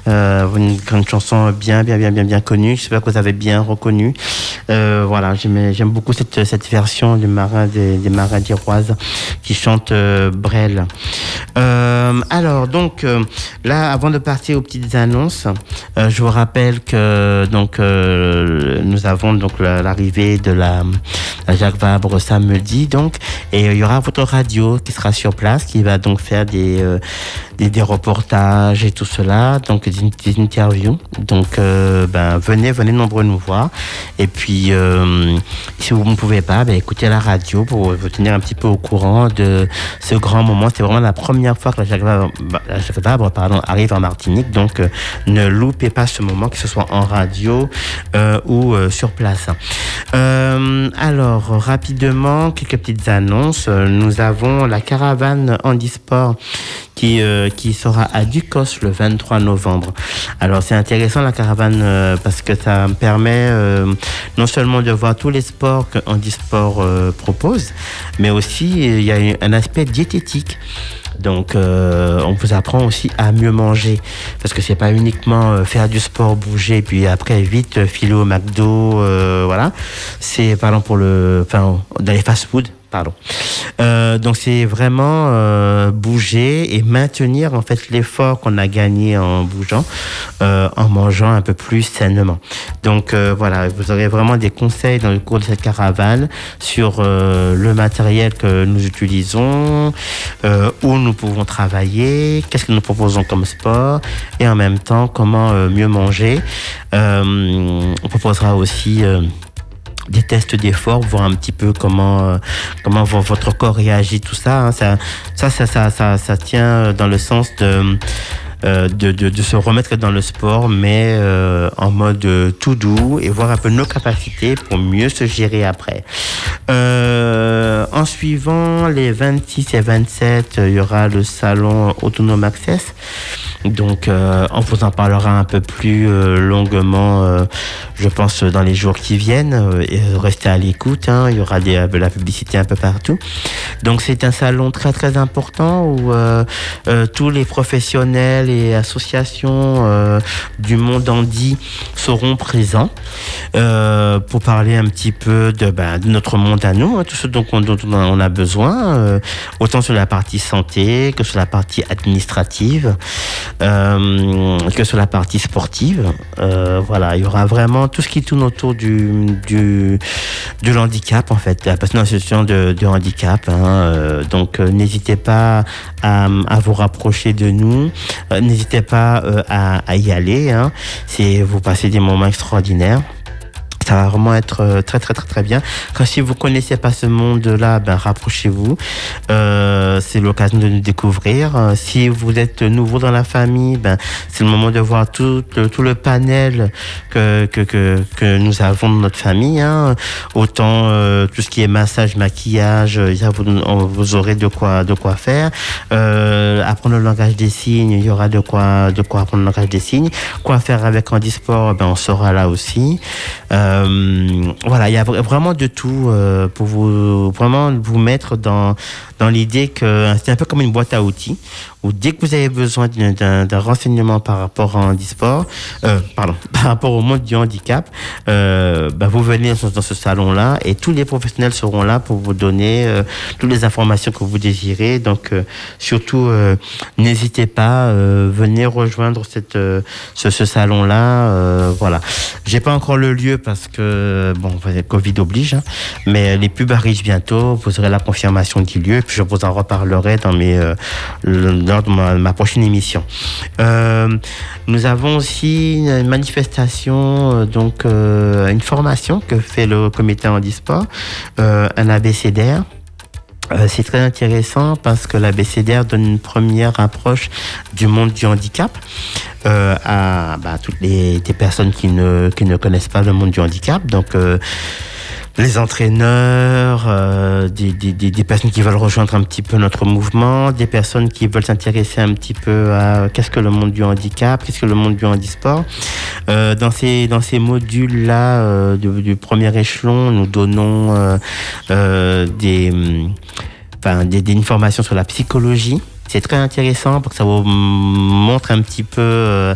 Euh, une, une chanson bien, bien, bien, bien, bien connue. J'espère que vous avez bien reconnu. Voilà, j'aime beaucoup cette, version du marin des, marins d'Iroise qui chante euh, Brel. Alors, donc, là, avant de partir aux petites annonces, je vous rappelle que donc euh, nous avons donc la- l'arrivée de la, Jacques Vabre samedi, donc, et il y aura votre radio qui sera sur place, qui va donc faire des euh, des, reportages et tout cela, donc des, interviews. Donc, euh, ben, venez, venez nombreux nous voir. Et puis, euh, si vous ne pouvez pas, ben, écoutez la radio pour vous tenir un petit peu au courant de ce grand moment. C'est vraiment la première fois que la Jacques Vabre, la Jacques Vabre, pardon, arrive en Martinique. Donc, euh, ne loupez pas ce moment, que ce soit en radio euh, ou euh, sur place. Euh, alors, rapidement, quelques petites annonces. Euh, Nous avons la caravane handisport qui, euh, qui sera à Ducos le 23 novembre. Alors c'est intéressant la caravane euh, parce que ça me permet euh, non seulement de voir tous les sports que Handisport euh, propose, mais aussi euh, il y a un aspect diététique. Donc, euh, on vous apprend aussi à mieux manger. Parce que c'est pas uniquement euh, faire du sport, bouger, puis après vite euh, filer au McDo, euh, voilà. C'est, pardon, pour le, enfin, dans les fast-food, pardon. Euh, donc, c'est vraiment euh, bouger et maintenir en fait l'effort qu'on a gagné en bougeant, euh, en mangeant un peu plus sainement. Donc, euh, voilà, vous aurez vraiment des conseils dans le cours de cette caravane sur euh, le matériel que nous utilisons, euh, où nous pouvons travailler, qu'est-ce que nous proposons comme sport, et en même temps comment mieux manger. On proposera aussi des tests d'effort, voir un petit peu comment euh, comment vo- votre corps réagit, tout ça, hein. ça, ça, ça, ça, ça, ça tient dans le sens de euh, de, de, se remettre dans le sport, mais euh, en mode euh, tout doux et voir un peu nos capacités pour mieux se gérer après. Euh, en suivant les 26 et 27, euh, il y aura le salon Autonome Access. Donc, euh, on vous en parlera un peu plus euh, longuement, euh, je pense, dans les jours qui viennent. Euh, restez à l'écoute, hein, il y aura de la publicité un peu partout. Donc, c'est un salon très très important où euh, euh, tous les professionnels associations euh, du monde handi seront présents euh, pour parler un petit peu de, ben, notre monde à nous, hein, tout ce dont on, a besoin, euh, autant sur la partie santé que sur la partie administrative que sur la partie sportive. Voilà, il y aura vraiment tout ce qui tourne autour du, du, de l'handicap, en fait, la personne en situation de, handicap. hein. Donc, n'hésitez pas à vous rapprocher de nous. N'hésitez pas euh, à, y aller. Hein. Vous passez des moments extraordinaires. Ça va vraiment être euh, très très très très bien. Quand si vous connaissez pas ce monde-là, ben rapprochez-vous. Euh, c'est l'occasion de nous découvrir. Euh, si vous êtes nouveau dans la famille, ben c'est le moment de voir tout le, tout le panel que, que que que nous avons dans notre famille. Hein. Autant euh, tout ce qui est massage, maquillage, euh, ça, vous, vous aurez de quoi de quoi faire. Euh, apprendre le langage des signes, il y aura de quoi de quoi apprendre le langage des signes. Quoi faire avec handisport, ben on sera là aussi. Voilà, il y a vra- vraiment de tout euh, pour vous vraiment vous mettre dans dans l'idée que c'est un peu comme une boîte à outils où dès que vous avez besoin d'un- renseignement par rapport à handisport, euh, pardon, par rapport au monde du handicap, euh, ben vous venez dans ce salon-là et tous les professionnels seront là pour vous donner euh, toutes les informations que vous désirez. Donc euh, surtout, euh, n'hésitez pas, euh, venez rejoindre cette, euh, ce, ce salon-là. euh, voilà. J'ai pas encore le lieu parce que bon, Covid oblige, hein, mais les pubs arrivent bientôt. Vous aurez la confirmation du lieu, puis je vous en reparlerai dans mes euh, lors de ma, prochaine émission. Euh, nous avons aussi une manifestation, euh, donc euh, une formation que fait le comité handisport, euh, un ABCDR. Euh, c'est très intéressant parce que l'ABCDR donne une première approche du monde du handicap euh, à bah, toutes les personnes qui ne, qui ne connaissent pas le monde du handicap. Donc, euh, les entraîneurs, euh, des, personnes qui veulent rejoindre un petit peu notre mouvement, des personnes qui veulent s'intéresser un petit peu à qu'est-ce que le monde du handicap, qu'est-ce que le monde du handisport. Euh, dans ces, dans ces modules-là euh, du, du premier échelon, nous donnons euh, euh, des, hum, enfin, des, des informations sur la psychologie. C'est très intéressant parce que ça vous montre un petit peu, euh,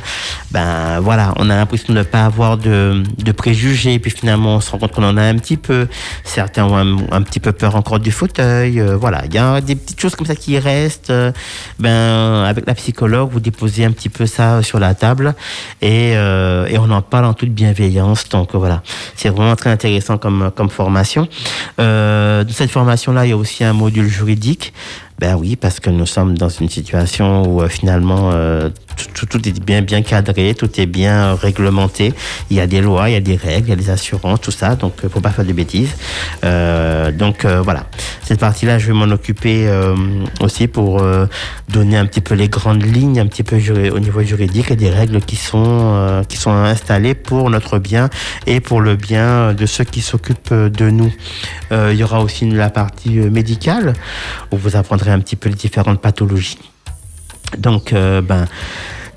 ben voilà, on a l'impression de ne pas avoir de, préjugés, puis finalement on se rend compte qu'on en a un petit peu. Certains ont un, petit peu peur encore du fauteuil, euh, voilà, il y a des petites choses comme ça qui restent. euh, ben avec la psychologue, vous déposez un petit peu ça sur la table et, on en parle en toute bienveillance. Donc voilà, c'est vraiment très intéressant comme formation. De cette formation-là, il y a aussi un module juridique. Ben oui, parce que nous sommes dans une situation où euh, finalement euh, tout, tout, est bien bien cadré, tout est bien réglementé. Il y a des lois, il y a des règles, il y a des assurances, tout ça. Donc, euh, faut pas faire de bêtises. Euh, donc euh, voilà, cette partie-là, je vais m'en occuper aussi pour donner un petit peu les grandes lignes, un petit peu au niveau juridique et des règles qui sont qui sont installées pour notre bien et pour le bien de ceux qui s'occupent de nous. Il y aura aussi la partie médicale où vous apprendrez un petit peu les différentes pathologies. Donc, euh, ben,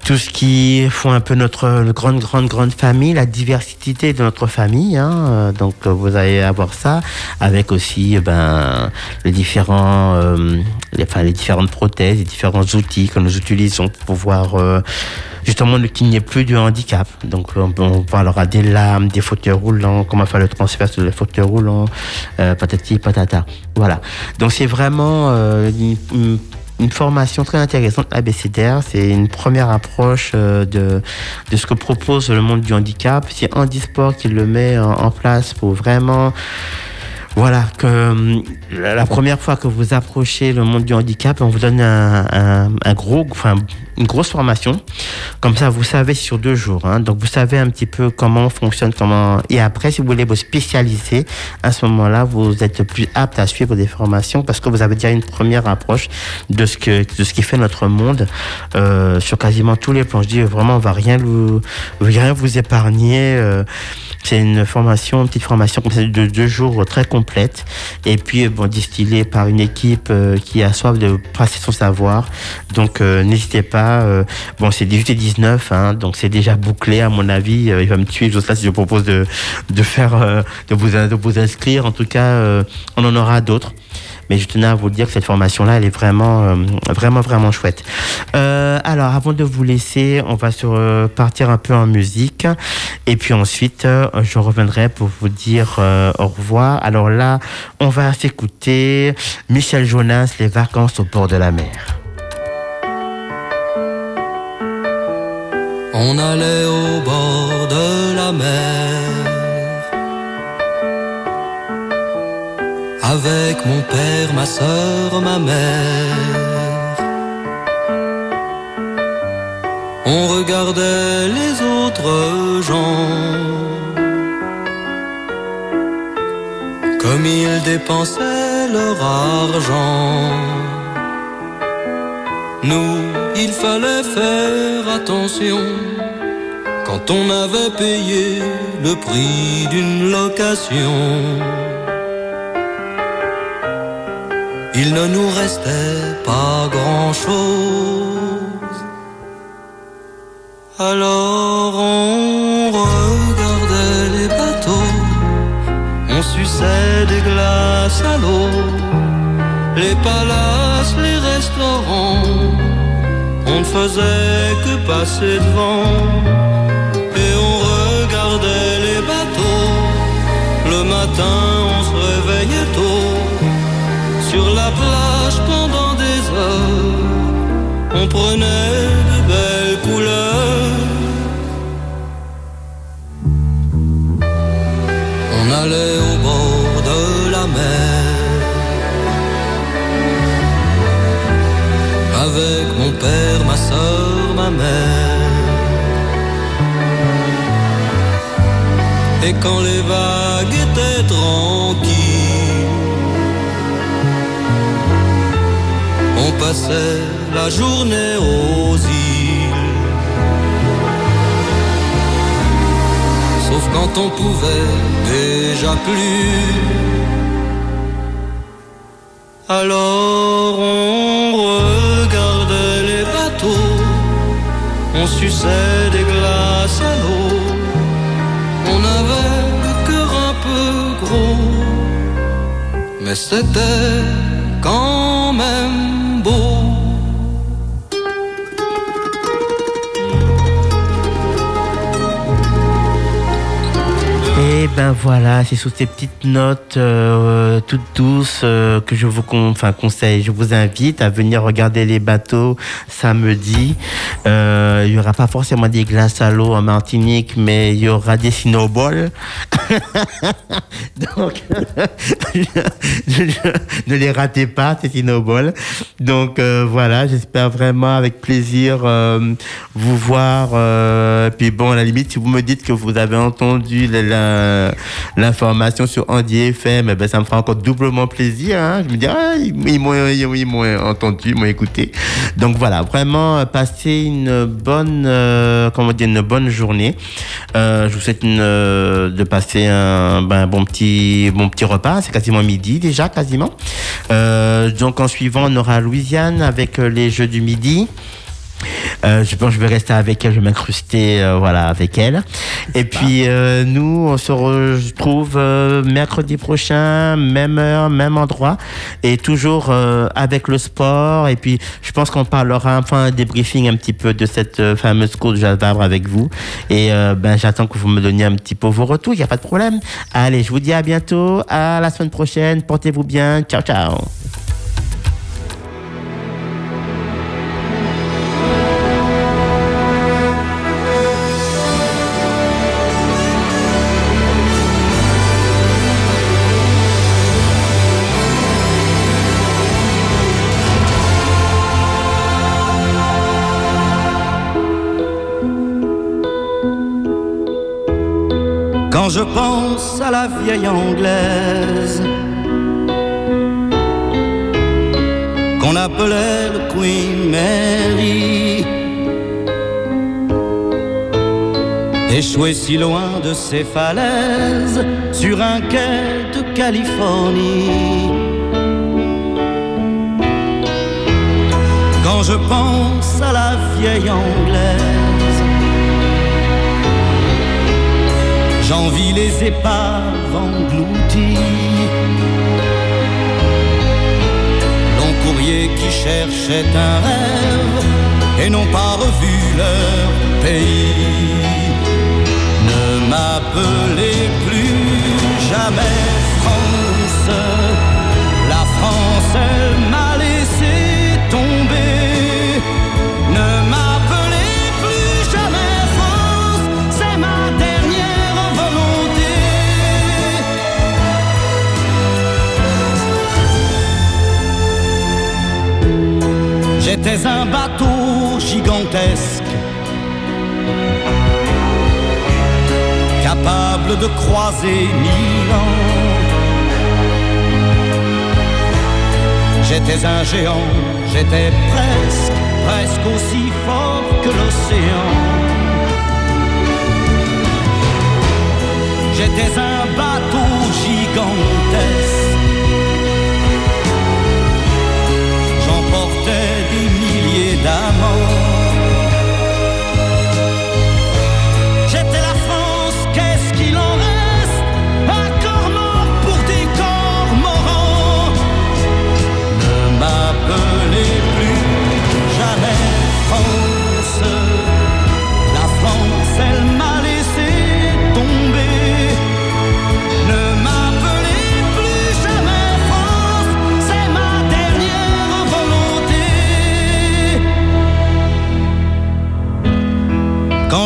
tout ce qui font un peu notre grande, grande, grande famille, la diversité de notre famille. Hein, euh, donc, euh, vous allez avoir ça avec aussi euh, ben, les différents, euh, les, enfin, les différentes prothèses, les différents outils que nous utilisons pour pouvoir euh, justement qu'il n'y ait plus de handicap. Donc, on, on parlera des lames, des fauteuils roulants, comment faire le transfert sur les fauteuils roulants, euh, patati patata. Voilà. Donc, c'est vraiment une- une une formation très intéressante ABCDR. C'est une première approche euh, de, de ce que propose le monde du handicap. C'est Handisport qui le met en place pour vraiment voilà, que hum, la première fois que vous approchez le monde du handicap, on vous donne un gros, enfin, une grosse formation. Comme ça, vous savez sur deux jours. hein. donc, vous savez un petit peu comment on fonctionne, comment. Et après, si vous voulez vous spécialiser, à ce moment-là, vous êtes plus apte à suivre des formations parce que vous avez déjà une première approche de ce que de ce qui fait notre monde euh, sur quasiment tous les plans. Je dis vraiment, on va rien vous, rien vous épargner. euh, c'est une formation, une petite formation de deux jours très complète. Et puis, euh, bon, distillée par une équipe euh, qui a soif de passer son savoir. Donc, euh, n'hésitez pas. bon, c'est 18 et 19, hein, donc c'est déjà bouclé, à mon avis. Il va me tuer, Jocelyn, si je propose de, de faire, de, vous, de vous inscrire. En tout cas, on en aura d'autres. Mais je tenais à vous dire que cette formation-là, elle est vraiment, euh, vraiment, vraiment chouette. Euh, alors, avant de vous laisser, on va euh, partir un peu en musique. Et puis ensuite, euh, je reviendrai pour vous dire au revoir. Alors là, on va s'écouter Michel Jonas, Les vacances au bord de la mer. On allait au bord de la mer avec mon père, ma sœur, ma mère. On regardait les autres gens comme ils dépensaient leur argent. Nous, il fallait faire attention quand on avait payé le prix d'une location. Il ne nous restait pas grand-chose. Alors on regardait les bateaux, on suçait des glaces à l'eau, les palaces, les restaurants, on ne faisait que passer devant. Et on regardait les bateaux, le matin on prenait de belles couleurs. On allait au bord de la mer avec mon père, ma soeur, ma mère. Et quand les vagues passait la journée aux îles. sauf quand on pouvait déjà plus. Alors on regardait les bateaux, on suçait des glaces à l'eau, on avait le cœur un peu gros, mais c'était quand ben voilà, c'est sous ces petites notes euh, toutes douces euh, que je vous conseille. Je vous invite à venir regarder les bateaux samedi. Euh, il y aura pas forcément des glaces à l'eau en Martinique, mais il y aura des snowballs. Donc, ne les ratez pas, ces snowballs. Donc voilà, j'espère vraiment avec plaisir vous voir. puis bon, à la limite, si vous me dites que vous avez entendu la- la- l'information sur Andy FM, eh ben, ça me fera encore doublement plaisir. hein. Je me dis, ah, ils, m'ont ils- m'ont entendu, ils m'ont écouté. Donc voilà, vraiment, euh, passez une bonne, euh, comment dire, une bonne journée. Euh, je vous souhaite euh, de passer un, ben, bon petit, bon petit repas. C'est quasiment midi déjà, quasiment. Euh, donc en suivant, on aura Louisiane avec euh, les Jeux du midi. Euh, je pense que je vais rester avec elle, je vais m'incruster euh, voilà, avec elle. Et puis euh, nous, on se retrouve mercredi prochain, même heure, même endroit, et toujours avec le sport. Et puis je pense qu'on parlera enfin un débriefing un petit peu de cette fameuse course de Vabre avec vous. Et ben j'attends que vous me donniez un petit peu vos retours, il n'y a pas de problème. Allez, je vous dis à bientôt, à la semaine prochaine, portez-vous bien, ciao ciao. Quand je pense à la vieille anglaise. Qu'on appelait le Queen Mary, échouée si loin de ses falaises sur un quai de Californie. Quand je pense à la vieille anglaise J'envie les épaves englouties. Long courrier qui cherchait un rêve et n'ont pas revu leur pays. Ne m'appelez plus jamais France. La France, m'a J'étais un bateau gigantesque, capable de croiser mille ans. J'étais un géant, j'étais presque, presque aussi fort que l'océan. J'étais un bateau gigantesque. Oh.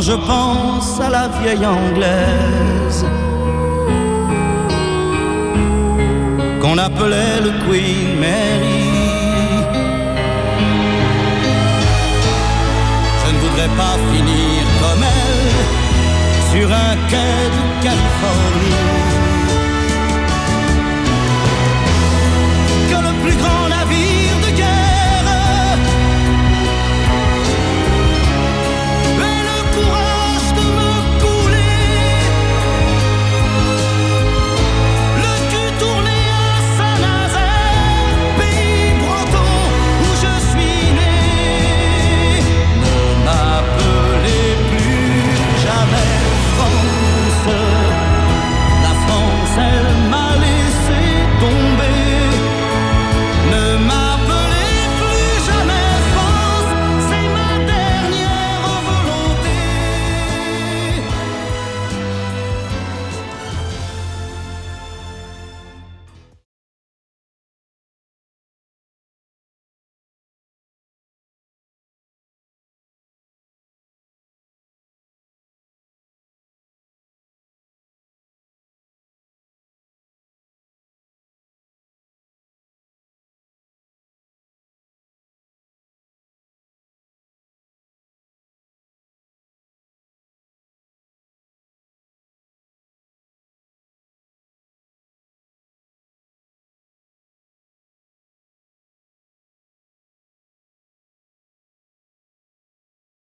je pense à la vieille anglaise qu'on appelait le Queen Mary. Je ne voudrais pas finir comme elle sur un quai de Californie. Que le plus grand